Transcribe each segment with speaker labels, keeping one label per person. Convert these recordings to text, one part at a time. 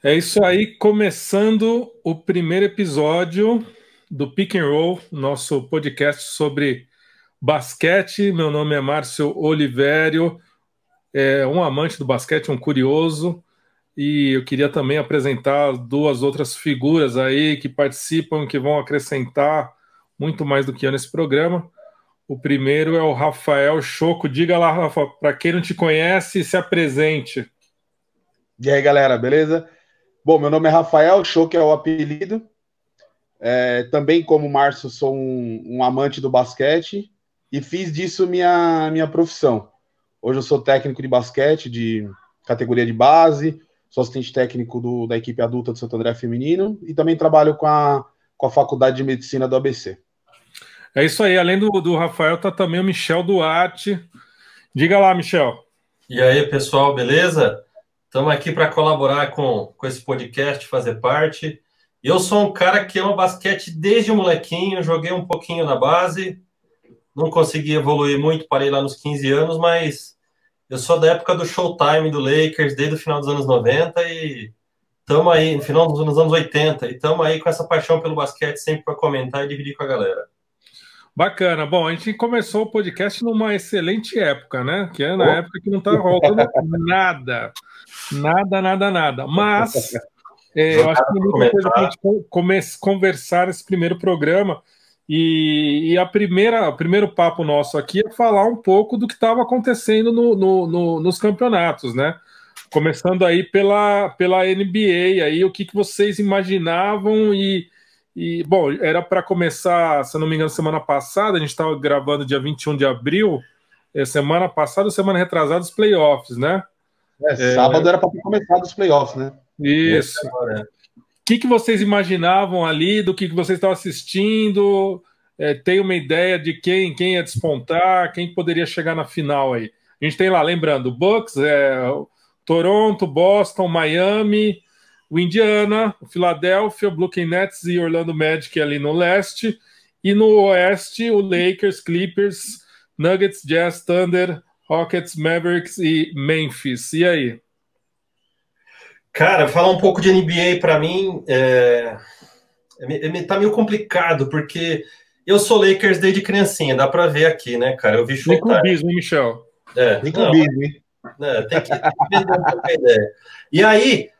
Speaker 1: É isso aí, começando o primeiro episódio do Pick and Roll, nosso podcast sobre basquete. Meu nome é Márcio Olivério, é um amante do basquete, um curioso, e eu queria também apresentar duas outras figuras aí que participam, que vão acrescentar muito mais do que eu nesse programa. O primeiro é o Rafael Choco. Diga lá, Rafa, para quem não te conhece, se apresente.
Speaker 2: E aí, galera, beleza? Bom, meu nome é Rafael, show que é o apelido. É, também, como Márcio, sou um, um, amante do basquete e fiz disso minha, minha profissão. Hoje eu sou técnico de basquete de categoria de base, sou assistente técnico do, da equipe adulta do Santo André Feminino e também trabalho com a, com a Faculdade de Medicina do ABC.
Speaker 1: É isso aí, além do, do Rafael, tá também o Michel Duarte. Diga lá, Michel.
Speaker 3: E aí, pessoal, beleza? Estamos aqui para colaborar com, com esse podcast, fazer parte. Eu sou um cara que ama basquete desde o molequinho, joguei um pouquinho na base, não consegui evoluir muito, parei lá nos 15 anos, mas eu sou da época do Showtime do Lakers, desde o final dos anos 90 e estamos aí, no final dos anos 80, e estamos aí com essa paixão pelo basquete sempre para comentar e dividir com a galera.
Speaker 1: Bacana. Bom, a gente começou o podcast numa excelente época, né? Que é na época que não estava rolando nada. Nada, nada, nada. Mas é, eu acho que tem muita coisa para a gente conversar nesse primeiro programa. E, e, a primeira, o primeiro papo nosso aqui é falar um pouco do que estava acontecendo no, no, no, nos campeonatos, né? Começando aí pela, pela NBA, aí o que, que vocês imaginavam e e, bom, era para começar, se não me engano, semana passada, a gente estava gravando dia 21 de abril, é, semana passada, semana retrasada, os playoffs, né?
Speaker 2: É, sábado é... era para começar os playoffs, né?
Speaker 1: Isso. O que, que vocês imaginavam ali, do que, que vocês estavam assistindo? É, tem uma ideia de quem, quem ia despontar, quem poderia chegar na final aí? A gente tem lá, lembrando, Bucks, é, Toronto, Boston, Miami, o Indiana, o Philadelphia, Brooklyn Nets e Orlando Magic ali no leste, e no oeste o Lakers, Clippers, Nuggets, Jazz, Thunder, Rockets, Mavericks e Memphis. E aí?
Speaker 3: Cara, falar um pouco de NBA para mim é... é... tá meio complicado, porque eu sou Lakers desde criancinha, dá para ver aqui, né, cara? Eu vi
Speaker 1: show. Tem clubismo, Michel.
Speaker 3: É, tem clubismo, hein? É, tem que, tem que vender pouco a ideia. E aí,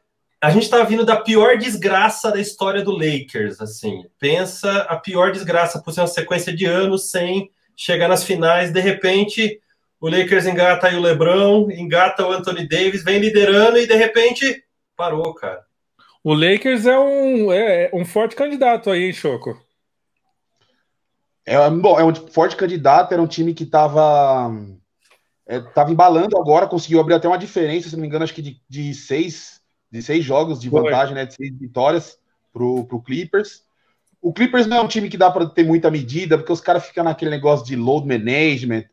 Speaker 3: a gente está vindo da pior desgraça da história do Lakers, assim. Pensa a pior desgraça por ser uma sequência de anos sem chegar nas finais, de repente o Lakers engata aí o LeBron, engata o Anthony Davis, vem liderando e de repente parou, cara.
Speaker 1: O Lakers é um, é um forte candidato aí, hein, Choco?
Speaker 2: É, bom, é um forte candidato, era um time que estava é, tava embalando agora, conseguiu abrir até uma diferença, se não me engano, acho que de, de seis de seis jogos de vantagem, né, de seis vitórias pro, pro Clippers. O Clippers não é um time que dá para ter muita medida, porque os caras ficam naquele negócio de load management.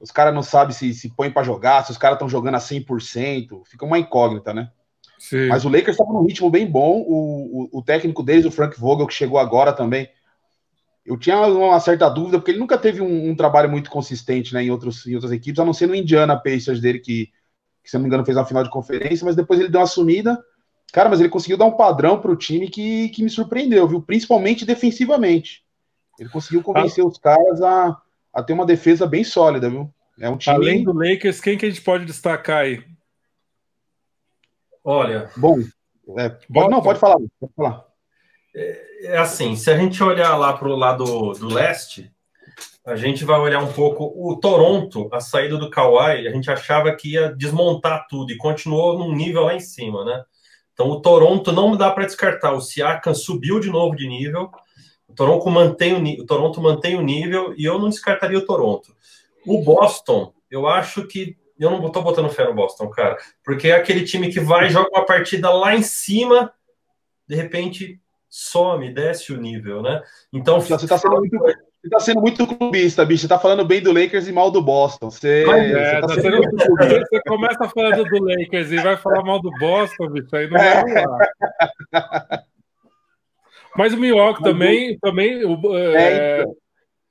Speaker 2: Os caras não sabem se se põe para jogar, se os caras estão jogando a 100%. Fica uma incógnita, né? Sim. Mas o Lakers estava num ritmo bem bom. O, o, o, técnico deles, o Frank Vogel, que chegou agora também. Eu tinha uma certa dúvida, porque ele nunca teve um, um trabalho muito consistente né, em, outros, em outras equipes, a não ser no Indiana Pacers dele, que que se não me engano fez uma final de conferência, mas depois ele deu uma sumida. Cara, mas ele conseguiu dar um padrão para o time que, que me surpreendeu, viu? Principalmente defensivamente. Ele conseguiu convencer ah. os caras a, a ter uma defesa bem sólida, viu?
Speaker 1: É um time. Além do Lakers, quem que a gente pode destacar aí?
Speaker 3: Olha.
Speaker 2: Bom, é, pode, não, pode falar. Pode falar.
Speaker 3: É, é assim, se a gente olhar lá para o lado do leste, a gente vai olhar um pouco o Toronto, a saída do Kawhi, a gente achava que ia desmontar tudo e continuou num nível lá em cima, né? Então o Toronto não dá para descartar. O Siakam subiu de novo de nível. O Toronto mantém o, o Toronto mantém o nível e eu não descartaria o Toronto. O Boston, eu acho que eu não estou botando fé no Boston, cara, porque é aquele time que vai joga uma partida lá em cima, de repente some, desce o nível, né?
Speaker 2: Então você está sendo muito você tá sendo muito clubista, bicho. Você tá falando bem do Lakers e mal do Boston. Você,
Speaker 1: é, você, tá sendo muito clubista. você começa falando do Lakers e vai falar mal do Boston, bicho, aí não vai rolar. Mas o Milwaukee também, também é, então.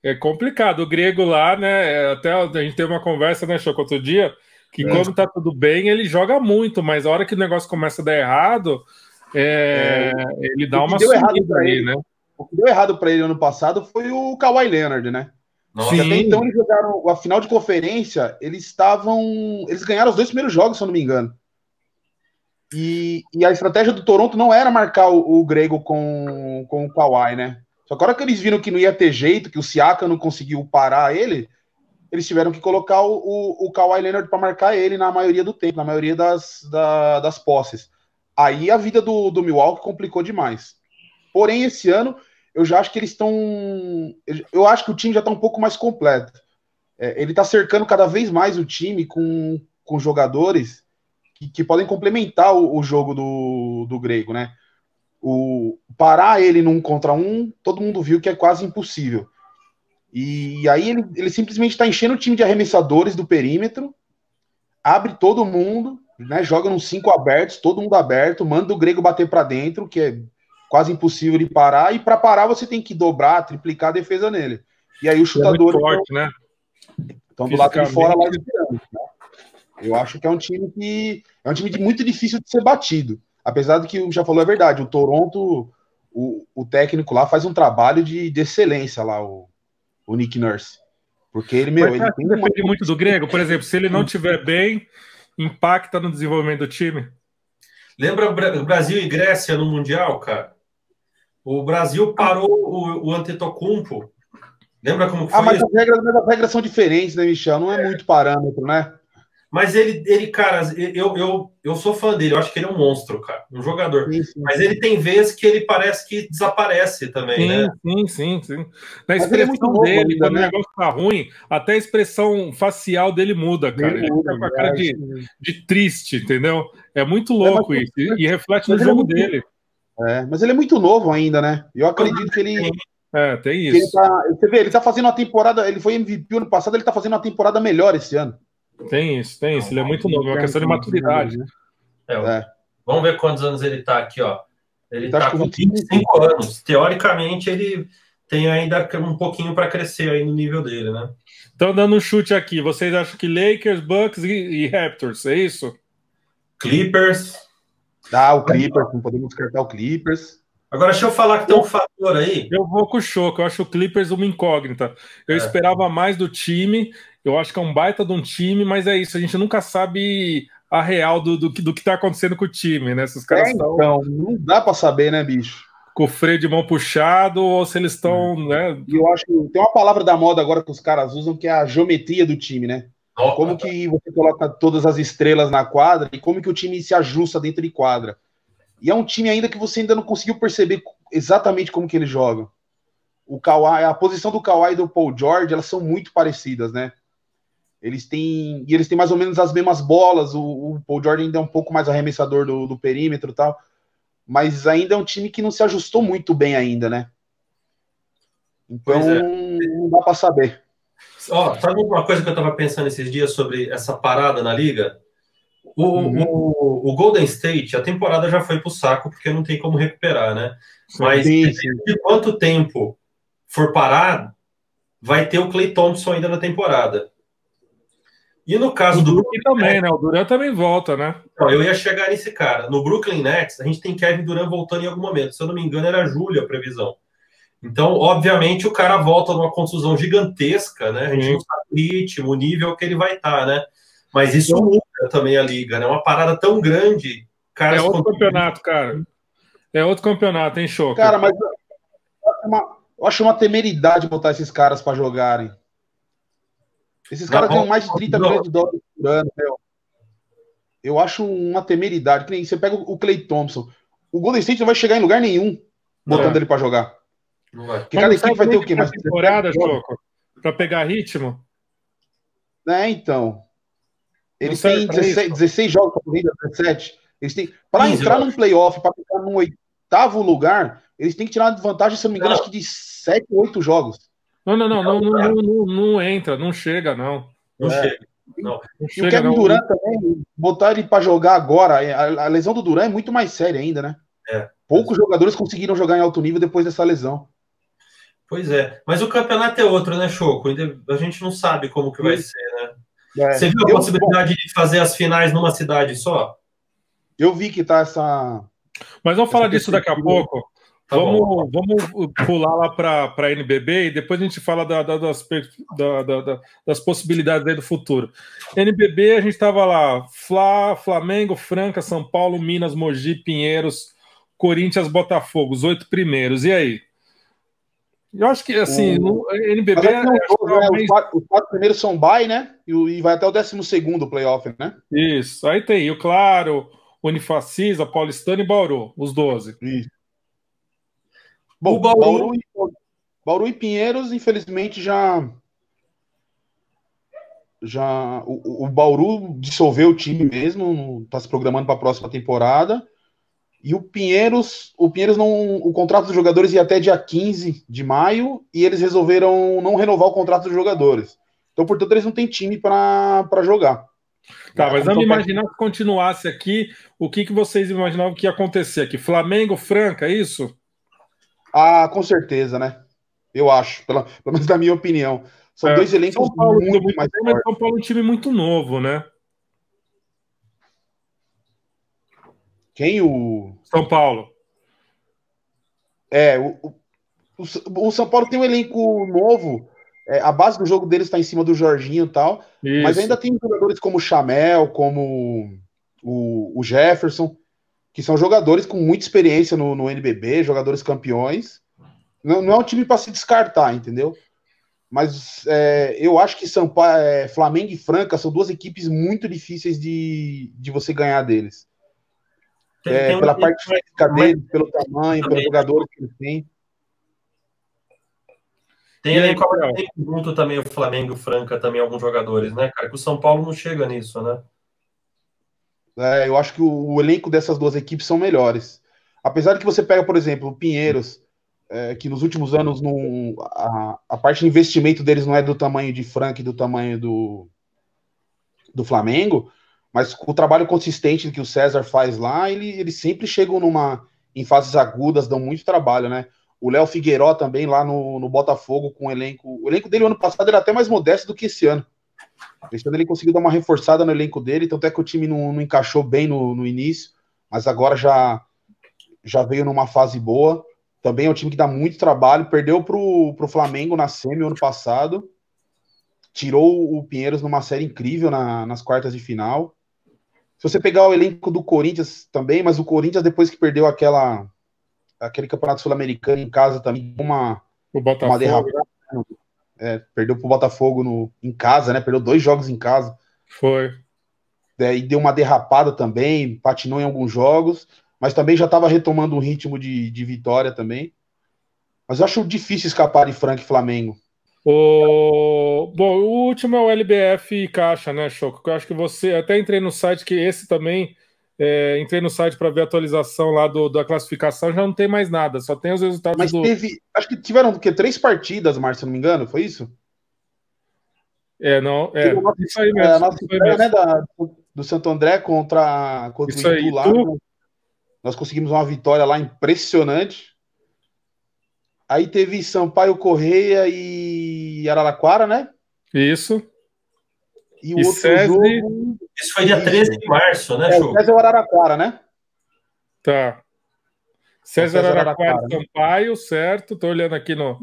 Speaker 1: é, complicado. O grego lá, né? Até a gente teve uma conversa, né, Choco, outro dia, que é. quando tá tudo bem, ele joga muito, mas a hora que o negócio começa a dar errado, é, é. ele dá uma
Speaker 2: subida aí, ele, né? O que deu errado para ele ano passado foi o Kawhi Leonard, né? Nossa, até então eles jogaram a final de conferência, eles estavam. Eles ganharam os dois primeiros jogos, se eu não me engano. E, e a estratégia do Toronto não era marcar o, o Grego com, com o Kawhi, né? Só que a hora que eles viram que não ia ter jeito, que o Siaka não conseguiu parar ele, eles tiveram que colocar o, o, o Kawhi Leonard para marcar ele na maioria do tempo, na maioria das, da, das posses. Aí a vida do, do Milwaukee complicou demais. Porém, esse ano, eu já acho que eles estão. Eu acho que o time já está um pouco mais completo. É, ele está cercando cada vez mais o time com, com jogadores que, que podem complementar o, o, jogo do, do grego, né? O, parar ele num contra um, todo mundo viu que é quase impossível. E aí ele, ele simplesmente está enchendo o time de arremessadores do perímetro, abre todo mundo, né, joga nos cinco abertos, todo mundo aberto, manda o grego bater para dentro, que é quase impossível de parar, e para parar você tem que dobrar, triplicar a defesa nele. E aí o chutador. É forte, né? Então do lado de fora lá esperando. Né? Eu acho que é um time que é um time de muito difícil de ser batido. Apesar do que o já falou é verdade, o Toronto, o, o técnico lá faz um trabalho de, de excelência lá, o, o Nick Nurse. Porque ele, meu,
Speaker 1: ele tem depende uma... muito do grego, por exemplo, se ele não tiver bem, impacta no desenvolvimento do time.
Speaker 3: Lembra o Brasil e Grécia no Mundial, cara? O Brasil parou o, o Antetokounmpo. Lembra como
Speaker 2: foi? Ah, mas as regras, mas as regras são diferentes, né, Michel? Não é, é. muito parâmetro, né?
Speaker 3: Mas ele, ele cara, eu, eu, eu sou fã dele, eu acho que ele é um monstro, cara, um jogador. Sim, sim. Mas ele tem vezes que ele parece que desaparece também,
Speaker 1: sim,
Speaker 3: né?
Speaker 1: Sim, sim, sim. Na Mas é expressão é dele, ainda, quando né? o negócio tá ruim, até a expressão facial dele muda, cara. Ele, ele muda, com a cara de, de, triste, entendeu? É muito é, louco é, isso. E reflete no jogo é dele.
Speaker 2: É, mas ele é muito novo ainda, né? Eu acredito que ele.
Speaker 1: É, tem isso.
Speaker 2: Ele tá, você vê, ele tá fazendo uma temporada. Ele foi MVP ano passado, ele tá fazendo uma temporada melhor esse ano.
Speaker 1: Tem isso, tem isso. Ele é muito novo, é uma questão de maturidade. Né?
Speaker 3: É, é. Vamos ver quantos anos ele tá aqui, ó. Ele tá, tá com 25 anos. Teoricamente, ele tem ainda um pouquinho para crescer aí no nível dele, né?
Speaker 1: Então, dando um chute aqui, vocês acham que Lakers, Bucks e, e Raptors, é isso?
Speaker 3: Clippers.
Speaker 2: Ah, o Clippers, não podemos descartar o Clippers.
Speaker 3: Agora, deixa eu falar que tem um fator aí.
Speaker 1: Eu vou com o choque, eu acho o Clippers uma incógnita. Eu é. esperava mais do time, eu acho que é um baita de um time, mas é isso, a gente nunca sabe a real do, do, do que está acontecendo com o time, né? Se os caras
Speaker 2: é, então, não dá para saber, né, bicho?
Speaker 1: Com o freio de mão puxado ou se eles estão, hum. né?
Speaker 2: Eu acho que tem uma palavra da moda agora que os caras usam que é a geometria do time, né? Oh, como que você coloca todas as estrelas na quadra e como que o time se ajusta dentro de quadra. E é um time ainda que você ainda não conseguiu perceber exatamente como que eles jogam. O Kawhi, a posição do Kawhi e do Paul George, elas são muito parecidas, né? Eles têm. E eles têm mais ou menos as mesmas bolas. O, o Paul Jordan ainda é um pouco mais arremessador do, do perímetro e tal. Mas ainda é um time que não se ajustou muito bem ainda, né? Então é. não dá para saber.
Speaker 3: Ó, sabe uma coisa que eu estava pensando esses dias sobre essa parada na liga? O, uhum. o, o, Golden State, a temporada já foi pro saco, porque não tem como recuperar, né? Mas sim, sim. de quanto tempo for parar, vai ter o Clay Thompson ainda na temporada. E no caso o do
Speaker 1: Brooklyn também, né? O Duran também volta, né?
Speaker 3: Não, eu ia chegar nesse cara. No Brooklyn Nets, a gente tem Kevin Durant voltando em algum momento. Se eu não me engano, era julho a previsão. Então, obviamente, o cara volta numa contusão gigantesca, né? A gente não sabe o ritmo, o nível que ele vai estar, tá, né? Mas isso então, muda também a liga, né? Uma parada tão grande.
Speaker 1: é outro campeonato, cara. É outro campeonato, hein, show.
Speaker 2: Cara, mas eu acho uma temeridade botar esses caras para jogarem. Esses caras ganham mais de 30 milhões de dólares por ano, meu. Eu acho uma temeridade. Que nem você pega o Clay Thompson. O Golden State não vai chegar em lugar nenhum botando é. ele para jogar.
Speaker 1: Não vai. Porque cada equipe vai ter o quê? Mais temporada, Choco? Para pegar ritmo?
Speaker 2: É, então. Eles têm 16, 16, jogos para corrida, 17. Eles têm. Para entrar num playoff, para ficar no oitavo lugar, eles têm que tirar uma vantagem, se eu não me engano, acho que de 7, 8 jogos.
Speaker 1: Não, não, não, não, não, não, não entra, não chega, não.
Speaker 3: Não é. chega. Não.
Speaker 2: não e o Kevin Durant também, botar ele para jogar agora, a, a, lesão do Durant é muito mais séria ainda, né? É. Poucos jogadores conseguiram jogar em alto nível depois dessa lesão.
Speaker 3: Pois é, mas o campeonato é outro, né, Choco? A gente não sabe como que vai ser, né? É, Você viu a possibilidade bom, de fazer as finais numa cidade só?
Speaker 2: Eu vi que tá essa.
Speaker 1: Mas vamos falar disso daqui a pouco. Tá vamos, vamos pular lá para a NBB e depois a gente fala da, da, das, da, das possibilidades aí do futuro. NBB, a gente estava lá: Fla, Flamengo, Franca, São Paulo, Minas, Mogi, Pinheiros, Corinthians, Botafogo, os oito primeiros. E aí? Eu acho que, assim, o... no NBB. É,
Speaker 2: né? os, quatro, os, quatro, primeiros são bye, né? E, e vai até o décimo segundo playoff, né?
Speaker 1: Isso. Aí tem o Claro, Unifacisa, Paulistano e Bauru, os 12. Isso.
Speaker 2: Bom, o Bauru... Bauru, e, Bauru e Pinheiros, infelizmente, já. Já. O, o Bauru dissolveu o time mesmo, está se programando para a próxima temporada. E o Pinheiros, o Pinheiros não. O contrato dos jogadores ia até dia 15 de maio e eles resolveram não renovar o contrato dos jogadores. Então, portanto, eles não têm time para jogar.
Speaker 1: Tá, mas vamos imaginar que continuasse aqui, o que, que vocês imaginavam que ia acontecer aqui? Flamengo, Franca, é isso?
Speaker 2: Ah, com certeza, né? Eu acho, pelo, pelo menos da minha opinião. São é, dois elencos São Paulo, muito, muito mais
Speaker 1: fortes. São Paulo é um time muito novo, né?
Speaker 2: Quem? O.
Speaker 1: São Paulo.
Speaker 2: É, o, o, o São Paulo tem um elenco novo. É, a base do jogo deles está em cima do Jorginho e tal. Isso. Mas ainda tem jogadores como o Chamel, como o, o Jefferson que são jogadores com muita experiência no, no NBB, jogadores campeões. Não, não é um time para se descartar, entendeu? Mas é, eu acho que São Paulo, é, Flamengo e Franca são duas equipes muito difíceis de, de você ganhar deles. Tem, é, tem pela um... parte física deles, pelo tamanho, pelos jogadores que eles têm.
Speaker 3: Tem ali junto também o Flamengo e o Franca, também alguns jogadores, né, cara? Que o São Paulo não chega nisso, né?
Speaker 2: É, eu acho que o, o, elenco dessas duas equipes são melhores. Apesar de que você pega, por exemplo, o Pinheiros, é, que nos últimos anos não, a, a, parte de investimento deles não é do tamanho de Frank e do tamanho do, do Flamengo, mas com o trabalho consistente que o César faz lá, ele, eles sempre chegam numa em fases agudas, dão muito trabalho, né? O Léo Figueiró também lá no, no Botafogo com o elenco. O elenco dele ano passado era até mais modesto do que esse ano. Esse ano ele conseguiu dar uma reforçada no elenco dele, tanto é que o time não, não encaixou bem no, no, início, mas agora já, já veio numa fase boa. Também é um time que dá muito trabalho, perdeu para o Flamengo na semi ano passado, tirou o Pinheiros numa série incrível na, nas quartas de final. Se você pegar o elenco do Corinthians também, mas o Corinthians, depois que perdeu aquela aquele campeonato sul-americano em casa também, uma, uma derrapada. É, perdeu pro Botafogo no, em casa, né? Perdeu dois jogos em casa.
Speaker 1: Foi.
Speaker 2: É, e deu uma derrapada também, patinou em alguns jogos, mas também já estava retomando um ritmo de, de vitória também. Mas eu acho difícil escapar de Frank e Flamengo.
Speaker 1: O... Bom, o último é o LBF Caixa, né, Choco? Eu acho que você. Até entrei no site que esse também é, entrei no site para ver a atualização lá do, da classificação, já não tem mais nada, só tem os resultados
Speaker 2: Mas
Speaker 1: do...
Speaker 2: teve, acho que tiveram o quê? Três partidas, Márcio, se não me engano, foi isso?
Speaker 1: É, não, é,
Speaker 2: nossa, isso aí mesmo. É, a nossa estreia, né, da, do Santo André contra, contra isso o Itu lá, tu... nós conseguimos uma vitória lá impressionante. Aí teve Sampaio Correia e Araraquara, né?
Speaker 1: Isso.
Speaker 2: E o e outro César... jogo.
Speaker 3: Isso foi dia 13 de março, né,
Speaker 2: é, Show? César Araraquara, né?
Speaker 1: Tá. César, César Araraquara, Araraquara né? Sampaio, certo? Tô olhando aqui no.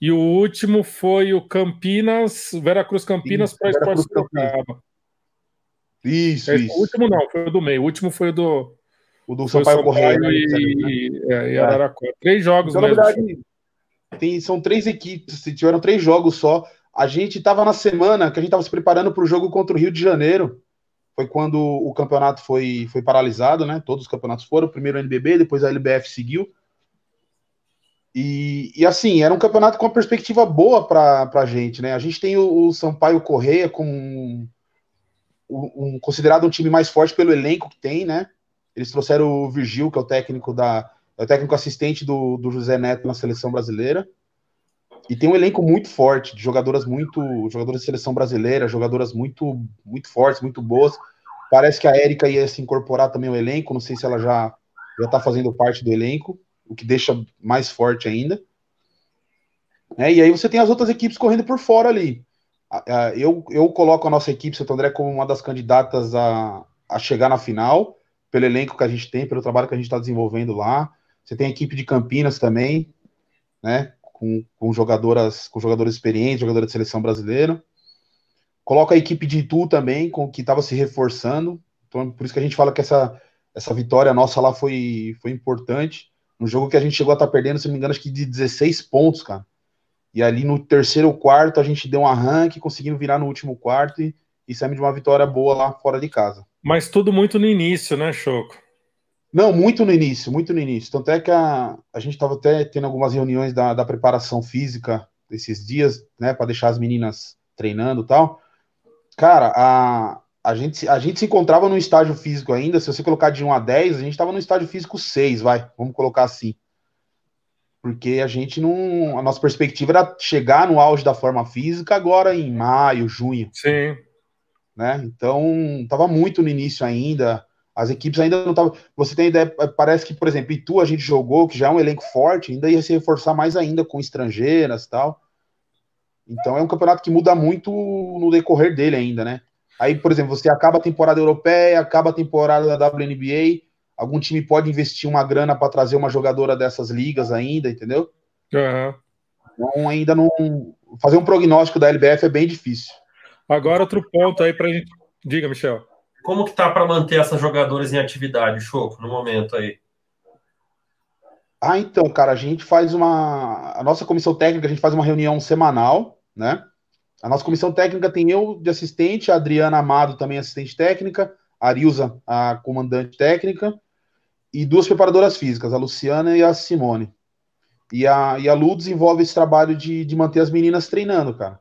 Speaker 1: E o último foi o Campinas, Veracruz Campinas para Esporte Sorocaba.
Speaker 2: Isso, é, isso.
Speaker 1: O último não, foi o do meio. O último foi o do.
Speaker 2: O do Sampaio, Sampaio Correia. Né?
Speaker 1: E, né? é, e Araraquara. Três jogos então, mesmo. Na verdade,
Speaker 2: tem, são três equipes, tiveram três jogos só. A gente estava na semana que a gente estava se preparando para o jogo contra o Rio de Janeiro. Foi quando o campeonato foi, foi paralisado, né? Todos os campeonatos foram. Primeiro o NBB, depois a LBF seguiu. E, e assim, era um campeonato com uma perspectiva boa para a gente, né? A gente tem o, o Sampaio Correia como um, um, considerado um time mais forte pelo elenco que tem, né? Eles trouxeram o Virgil, que é o técnico da. É o técnico assistente do, do José Neto na seleção brasileira. E tem um elenco muito forte, de jogadoras muito. jogadoras de seleção brasileira, jogadoras muito, muito fortes, muito boas. Parece que a Érica ia se incorporar também ao elenco, não sei se ela já já está fazendo parte do elenco, o que deixa mais forte ainda. É, e aí você tem as outras equipes correndo por fora ali. eu, eu coloco a nossa equipe Santo André como uma das candidatas a, a chegar na final, pelo elenco que a gente tem, pelo trabalho que a gente está desenvolvendo lá. Você tem a equipe de Campinas também, né? Com, com jogadoras, com jogadores experientes, jogadora de seleção brasileira. Coloca a equipe de Itu também, com que estava se reforçando. Então, por isso que a gente fala que essa, essa vitória nossa lá foi, foi importante. Um jogo que a gente chegou a estar tá perdendo, se não me engano, acho que de 16 pontos, cara. E ali no terceiro quarto a gente deu um arranque, conseguimos virar no último quarto e, e saímos de uma vitória boa lá fora de casa.
Speaker 1: Mas tudo muito no início, né, Choco?
Speaker 2: Não, muito no início, muito no início. Tanto é que a, a gente estava até tendo algumas reuniões da, da preparação física esses dias, né, para deixar as meninas treinando e tal. Cara, a, a, gente, a gente se encontrava no estágio físico ainda. Se você colocar de 1 a 10, a gente estava no estágio físico 6, vai, vamos colocar assim porque a gente não. A nossa perspectiva era chegar no auge da forma física agora em maio, junho.
Speaker 1: Sim.
Speaker 2: Né? Então, estava muito no início ainda. As equipes ainda não estavam. Você tem ideia, parece que, por exemplo, Itu a gente jogou, que já é um elenco forte, ainda ia se reforçar mais ainda com estrangeiras tal. Então é um campeonato que muda muito no decorrer dele ainda, né? Aí, por exemplo, você acaba a temporada europeia, acaba a temporada da WNBA, algum time pode investir uma grana para trazer uma jogadora dessas ligas ainda, entendeu?
Speaker 1: Uhum.
Speaker 2: Então, ainda não. Fazer um prognóstico da LBF é bem difícil.
Speaker 1: Agora, outro ponto aí para gente. Diga, Michel.
Speaker 3: Como que tá para manter essas jogadoras em atividade, Choco, no momento aí?
Speaker 2: Ah, então, cara, a gente faz uma. A nossa comissão técnica, a gente faz uma reunião semanal, né? A nossa comissão técnica tem eu de assistente, a Adriana Amado também assistente técnica, a Arilza, a comandante técnica, e duas preparadoras físicas, a Luciana e a Simone. E a, e a Lu desenvolve esse trabalho de, de manter as meninas treinando, cara.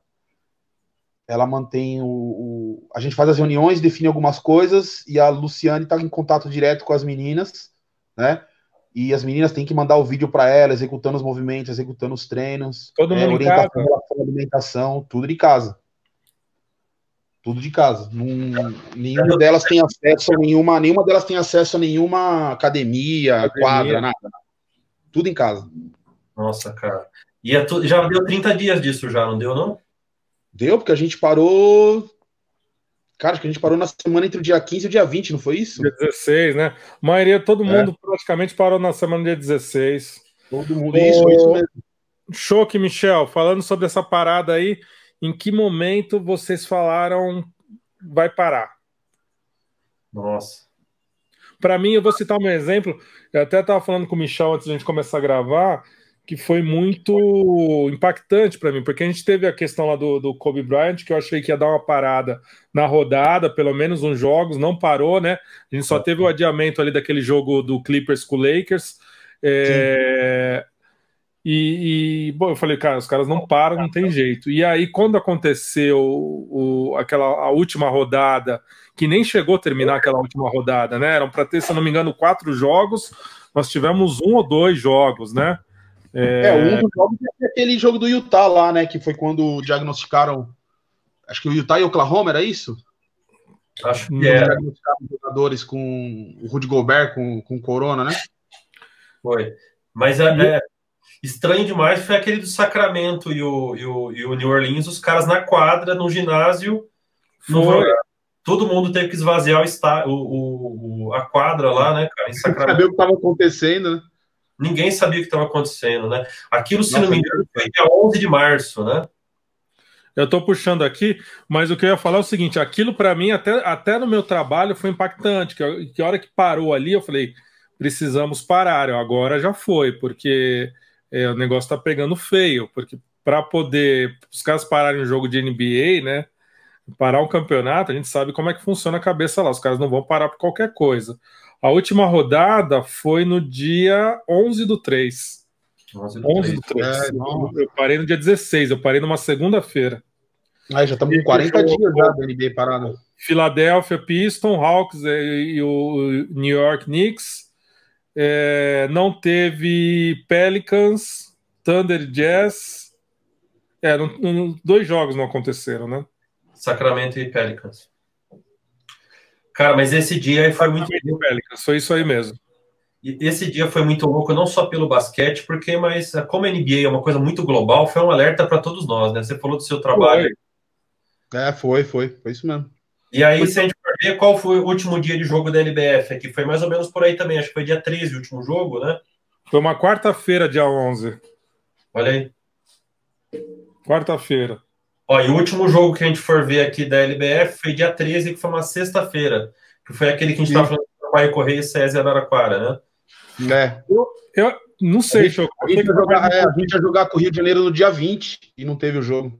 Speaker 2: Ela mantém o, o, A gente faz as reuniões, define algumas coisas, e a Luciane está em contato direto com as meninas, né? E as meninas têm que mandar o vídeo para ela, executando os movimentos, executando os treinos.
Speaker 1: Todo é, mundo
Speaker 2: orientação, alimentação, tudo de casa. Tudo de casa. nenhuma delas tem acesso a nenhuma, nenhuma delas tem acesso a nenhuma academia, academia. quadra, nada. Tudo em casa.
Speaker 3: Nossa, cara. E é tu, já deu 30 dias disso já, não deu, não?
Speaker 2: Deu, porque a gente parou. Cara, acho que a gente parou na semana entre o dia 15 e o dia 20, não foi isso?
Speaker 1: Dia 16, né? A maioria, todo é. mundo é. praticamente parou na semana dia 16.
Speaker 2: Todo mundo, isso, isso mesmo.
Speaker 1: Choque, Michel, falando sobre essa parada aí, em que momento vocês falaram vai parar?
Speaker 3: Nossa.
Speaker 1: Para mim, eu vou citar um exemplo. Eu até estava falando com o Michel antes de a gente começar a gravar, que foi muito impactante para mim, porque a gente teve a questão lá do, do Kobe Bryant, que eu achei que ia dar uma parada na rodada, pelo menos uns jogos, não parou, né? A gente só teve o adiamento ali daquele jogo do Clippers com o Lakers. É, e, e, bom, eu falei, cara, os caras não param, não tem jeito. E aí, quando aconteceu o, aquela a última rodada, que nem chegou a terminar aquela última rodada, né? Eram para ter, se não me engano, quatro jogos, nós tivemos um ou dois jogos, né?
Speaker 2: É, é um dos jogos é aquele jogo do Utah lá, né? Que foi quando diagnosticaram. Acho que o Utah e Oklahoma, era isso?
Speaker 3: Acho que era.
Speaker 2: Diagnosticaram jogadores com o Rudy Gobert com, com Corona, né?
Speaker 3: Foi. Mas é, é, Estranho demais foi aquele do Sacramento e o, e o, e o New Orleans, os caras na quadra, no ginásio. No, todo mundo teve que esvaziar o, está, o, o, a quadra lá, né, cara? Em
Speaker 2: Sacramento. Sabia o que estava acontecendo, né?
Speaker 3: Ninguém sabia o que estava acontecendo, né? Aquilo, se Nossa, não me engano, foi dia 11 de março, né?
Speaker 1: Eu estou puxando aqui, mas o que eu ia falar é o seguinte: aquilo para mim, até, até no meu trabalho, foi impactante. Que, que a hora que parou ali, eu falei, precisamos parar. Agora já foi, porque é, o negócio tá pegando feio, porque para poder os caras pararem um jogo de NBA, né? Parar um campeonato, a gente sabe como é que funciona a cabeça lá. Os caras não vão parar por qualquer coisa. A última rodada foi no dia 11 do 3. 11 do 11 Do 3. É, eu parei no dia 16, eu parei numa segunda-feira.
Speaker 2: Ah, já estamos com 40 dias já da NBA parada.
Speaker 1: Philadelphia Piston, Hawks e o New York Knicks é, não teve Pelicans, Thunder Jazz. É, não, não, dois jogos não aconteceram, né?
Speaker 3: Sacramento e Pelicans. Cara, mas esse dia aí foi muito.
Speaker 1: Foi isso aí mesmo.
Speaker 3: E esse dia foi muito louco, não só pelo basquete, porque, mas como a NBA é uma coisa muito global, foi um alerta para todos nós, né? Você falou do seu trabalho.
Speaker 2: É, foi, foi, foi isso mesmo.
Speaker 3: E aí, se a gente for ver qual foi o último dia de jogo da LBF aqui, foi mais ou menos por aí também, acho que foi dia 13 o último jogo, né?
Speaker 1: Foi uma quarta-feira, dia 11.
Speaker 3: Olha aí.
Speaker 1: Quarta-feira.
Speaker 3: Ó, e o último jogo que a gente for ver aqui da LBF foi dia 13, que foi uma sexta-feira, que foi aquele que a gente estava falando do Pai Correia e César Araraquara,
Speaker 2: né? É.
Speaker 1: Eu, eu não sei,
Speaker 2: a gente, a, gente ia jogar, é, a gente ia jogar com o Rio de Janeiro no dia 20 e não teve o jogo.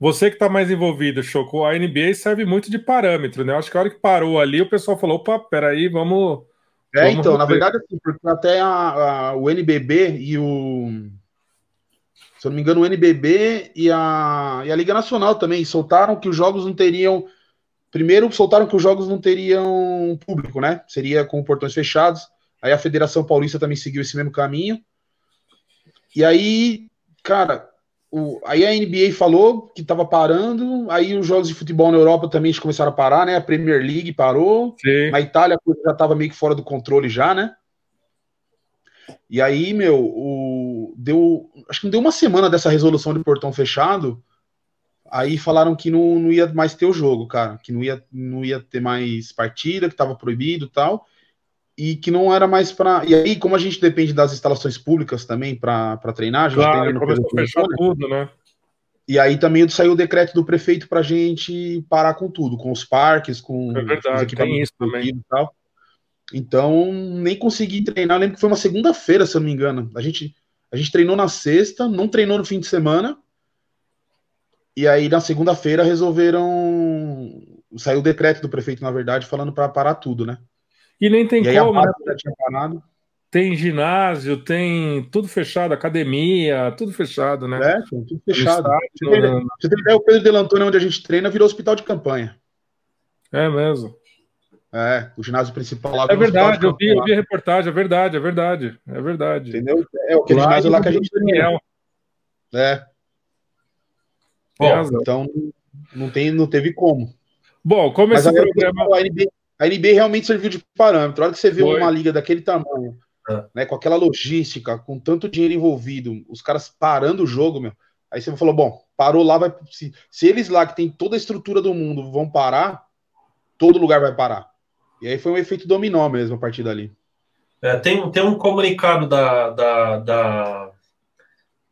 Speaker 1: Você que está mais envolvido, Choco, a NBA serve muito de parâmetro, né? Acho que a hora que parou ali, o pessoal falou: opa, peraí, vamos.
Speaker 2: É, vamos então, rever. na verdade, assim, porque até a, a, o NBB e o. Se eu não me engano, o NBB e a, e a Liga Nacional também soltaram que os jogos não teriam. Primeiro, soltaram que os jogos não teriam público, né? Seria com portões fechados. Aí a Federação Paulista também seguiu esse mesmo caminho. E aí, cara, o, aí a NBA falou que estava parando, aí os jogos de futebol na Europa também começaram a parar, né? A Premier League parou, Sim. na Itália a coisa já estava meio que fora do controle já, né? E aí, meu, o, deu, acho que não deu uma semana dessa resolução de portão fechado, aí falaram que não, não ia mais ter o jogo, cara, que não ia, não ia ter mais partida, que estava proibido e tal e que não era mais para. E aí, como a gente depende das instalações públicas também para treinar, a gente
Speaker 1: claro, tem começou a fechar tudo, né?
Speaker 2: E aí também saiu o decreto do prefeito para gente parar com tudo, com os parques, com
Speaker 1: é verdade, os equipamentos também.
Speaker 2: e tal. Então, nem consegui treinar. Eu lembro que foi uma segunda-feira, se eu não me engano. A gente, a gente treinou na sexta, não treinou no fim de semana. E aí, na segunda-feira, resolveram. Saiu o decreto do prefeito, na verdade, falando para parar tudo, né?
Speaker 1: E nem tem e como. Né? Tem ginásio, tem tudo fechado, academia, tudo fechado, né?
Speaker 2: É, tudo fechado. Você tem ideia, o Pedro Delantônio, onde a gente treina, virou hospital de campanha.
Speaker 1: É mesmo.
Speaker 2: É, o ginásio principal lá.
Speaker 1: É verdade, eu vi, eu vi a reportagem, é verdade, é verdade, é verdade.
Speaker 2: Entendeu? É o ginásio lá que a gente treina. É. Bom, então não, tem, não teve como.
Speaker 1: Bom, como Mas esse programa.
Speaker 2: A NBA, a NBA realmente serviu de parâmetro. A hora que você vê Foi. uma liga daquele tamanho, é. né, com aquela logística, com tanto dinheiro envolvido, os caras parando o jogo, meu. Aí você falou, bom, parou lá, vai. Se, se eles lá que tem toda a estrutura do mundo vão parar, todo lugar vai parar. E aí foi um efeito dominó mesmo a partir dali.
Speaker 3: É, tem, tem um comunicado da, da, da,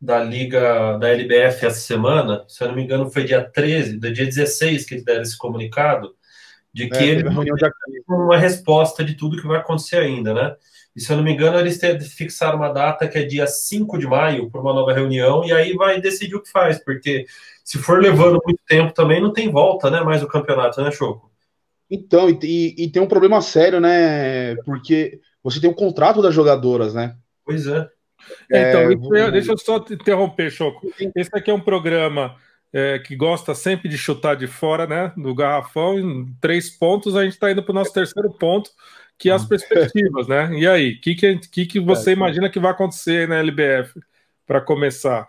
Speaker 3: da Liga da LBF essa semana, se eu não me engano, foi dia 13, do dia 16 que eles deram esse comunicado, de que é, ele uma resposta de tudo que vai acontecer ainda, né? E se eu não me engano, eles fixaram uma data que é dia 5 de maio para uma nova reunião, e aí vai decidir o que faz, porque se for levando muito tempo também não tem volta, né? Mais o campeonato, né, Choco?
Speaker 2: Então, e, e tem um problema sério, né? Porque você tem o um contrato das jogadoras, né?
Speaker 3: Pois é.
Speaker 1: é então, é, deixa eu só interromper, Choco. Esse aqui é um programa é, que gosta sempre de chutar de fora, né? Do garrafão, em três pontos, a gente está indo para o nosso terceiro ponto, que é as hum. perspectivas, né? E aí, o que, que, que, que você é, imagina que vai acontecer na LBF para começar?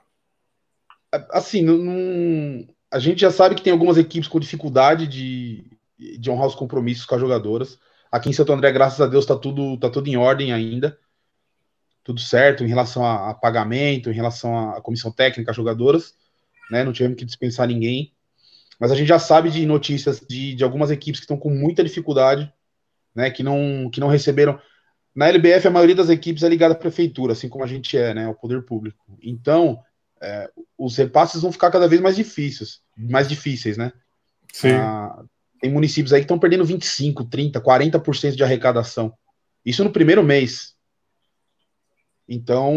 Speaker 2: Assim, não, a gente já sabe que tem algumas equipes com dificuldade de, de honrar os compromissos com as jogadoras. Aqui em Santo André, graças a Deus, está tudo, tá tudo em ordem ainda. Tudo certo em relação a, a pagamento, em relação à comissão técnica, às jogadoras né? Não tivemos que dispensar ninguém. Mas a gente já sabe de notícias de, de algumas equipes que estão com muita dificuldade, né? Que não, que não receberam. Na LBF, a maioria das equipes é ligada à prefeitura, assim como a gente é, né? Ao poder público. Então, é, os repasses vão ficar cada vez mais difíceis, mais difíceis, né?
Speaker 1: Sim. Ah,
Speaker 2: tem municípios aí que estão perdendo 25, 30, 40% de arrecadação. Isso no primeiro mês. Então,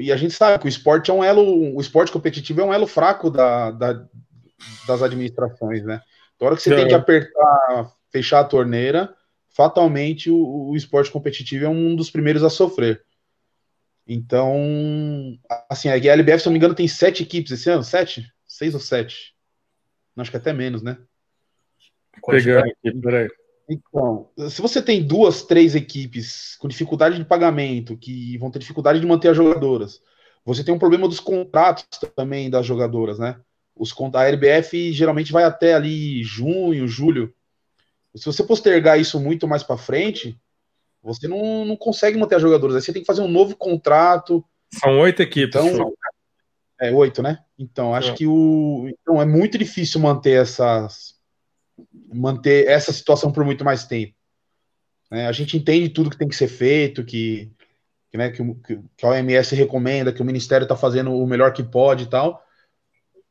Speaker 2: e a gente sabe que o esporte é um elo, o esporte competitivo é um elo fraco da, da das administrações, né? Então, a hora que você é. tem que apertar, fechar a torneira, fatalmente o, o, esporte competitivo é um dos primeiros a sofrer. Então, assim, a LBF, se eu não me engano, tem sete equipes esse ano, sete? Seis ou sete? Acho que até menos, né?
Speaker 1: Pegando aqui, peraí.
Speaker 2: Então, se você tem duas, três equipes com dificuldade de pagamento, que vão ter dificuldade de manter as jogadoras, você tem um problema dos contratos também das jogadoras, né? Os, a LBF geralmente vai até ali junho, julho. Se você postergar isso muito mais para frente, você não, não consegue manter as jogadoras. Aí você tem que fazer um novo contrato.
Speaker 1: São oito equipes.
Speaker 2: Então, é oito, né? Então, acho é. que o. Então, é muito difícil manter essas. Manter essa situação por muito mais tempo. É, a gente entende tudo que tem que ser feito, que, que, né, que, que a OMS recomenda, que o Ministério está fazendo o melhor que pode e tal.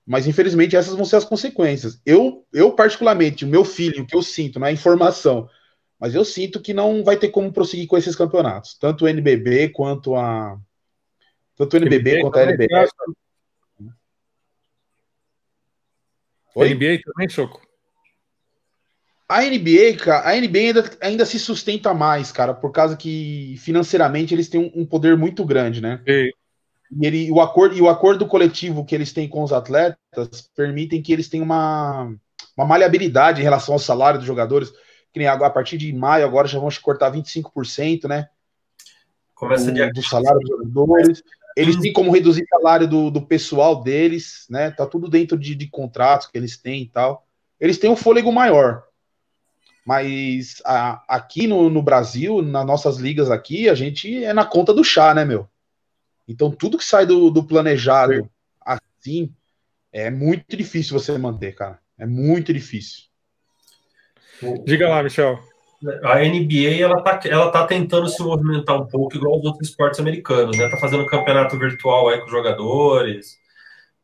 Speaker 2: Mas, infelizmente, essas vão ser as consequências. Eu, eu particularmente, o meu filho, o que eu sinto na informação, mas eu sinto que não vai ter como prosseguir com esses campeonatos. Tanto o NBB quanto a. Tanto o NBB, NBB quanto a.
Speaker 1: Oi? NBA também, Choco?
Speaker 2: A NBA, cara, a NBA ainda, ainda se sustenta mais, cara, por causa que financeiramente eles têm um, um poder muito grande, né? Sim. E, ele, o acordo, e o acordo coletivo que eles têm com os atletas permitem que eles tenham uma, uma maleabilidade em relação ao salário dos jogadores. Que nem agora, a partir de maio, agora já vão cortar 25%, né? Começa do, do salário dos jogadores. Eles têm como reduzir o salário do, do pessoal deles, né? Tá tudo dentro de, de contratos que eles têm e tal. Eles têm um fôlego maior. Mas a, aqui no, no Brasil, nas nossas ligas aqui, a gente é na conta do chá, né, meu? Então tudo que sai do, do planejado Sim. assim é muito difícil você manter, cara. É muito difícil.
Speaker 1: Diga lá, Michel
Speaker 3: a NBA ela tá, ela tá tentando se movimentar um pouco igual os outros esportes americanos, né? Tá fazendo um campeonato virtual aí com os jogadores.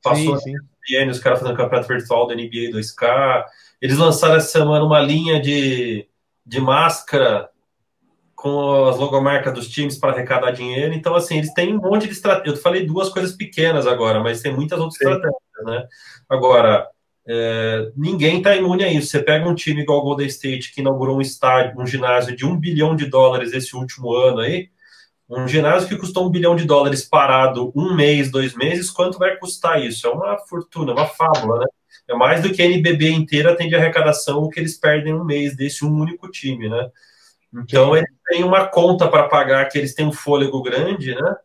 Speaker 3: Passou sim, sim. os caras fazendo campeonato virtual da NBA 2K. Eles lançaram essa semana uma linha de, de máscara com as logomarcas dos times para arrecadar dinheiro. Então, assim, eles têm um monte de estratégia. Eu falei duas coisas pequenas agora, mas tem muitas outras sim. estratégias, né? Agora, é, ninguém está imune a isso. Você pega um time igual o Golden State, que inaugurou um estádio, um ginásio de um bilhão de dólares esse último ano aí, um ginásio que custou um bilhão de dólares parado um mês, dois meses, quanto vai custar isso? É uma fortuna, uma fábula, né? É mais do que a NBB inteira tem de arrecadação o que eles perdem um mês desse um único time, né? Então eles têm uma conta para pagar que eles têm um fôlego grande, né?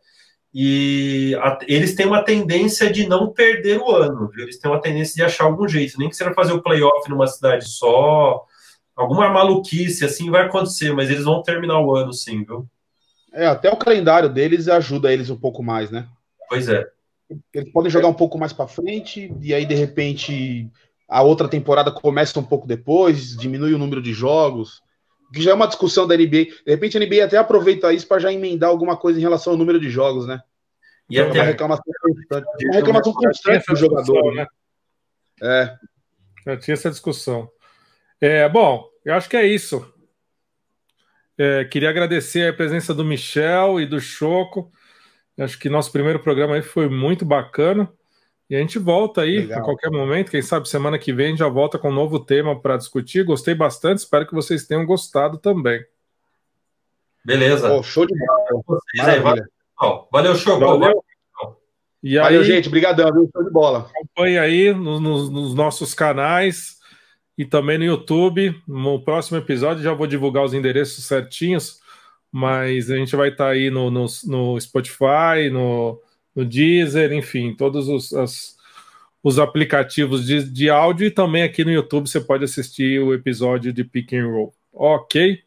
Speaker 3: E a, eles têm uma tendência de não perder o ano, viu? eles têm uma tendência de achar algum jeito, nem que seja fazer o playoff numa cidade só, alguma maluquice assim vai acontecer, mas eles vão terminar o ano sim, viu?
Speaker 2: É, até o calendário deles ajuda eles um pouco mais, né?
Speaker 3: Pois é.
Speaker 2: Eles podem jogar um pouco mais para frente e aí de repente a outra temporada começa um pouco depois, diminui o número de jogos que já é uma discussão da NBA. De repente a NBA até aproveita isso para já emendar alguma coisa em relação ao número de jogos, né?
Speaker 3: E até uma reclamação
Speaker 2: constante, uma reclamação constante do jogador, né?
Speaker 1: É. Já tinha essa discussão. É, bom, eu acho que é isso. É, queria agradecer a presença do Michel e do Choco. Acho que nosso primeiro programa aí foi muito bacana. E a gente volta aí Legal. a qualquer momento, quem sabe semana que vem já volta com um novo tema para discutir. Gostei bastante, espero que vocês tenham gostado também.
Speaker 3: Beleza.
Speaker 2: Oh, show de bola.
Speaker 3: Maravilha. Valeu, show. Valeu.
Speaker 2: E aí, Valeu, gente. Obrigadão, Show de bola.
Speaker 1: Acompanhe aí nos, nos nossos canais e também no YouTube. No próximo episódio já vou divulgar os endereços certinhos, mas a gente vai estar aí no, no, no Spotify, no no Deezer, enfim, todos os, as, os aplicativos de, de áudio e também aqui no YouTube você pode assistir o episódio de Pick and Roll. Ok?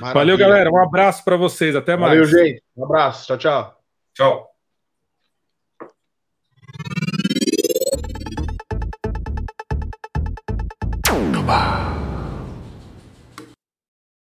Speaker 1: Maravilha. Valeu, galera. Um abraço para vocês. Até mais.
Speaker 2: Valeu, gente. Um abraço. Tchau, tchau.
Speaker 3: Tchau.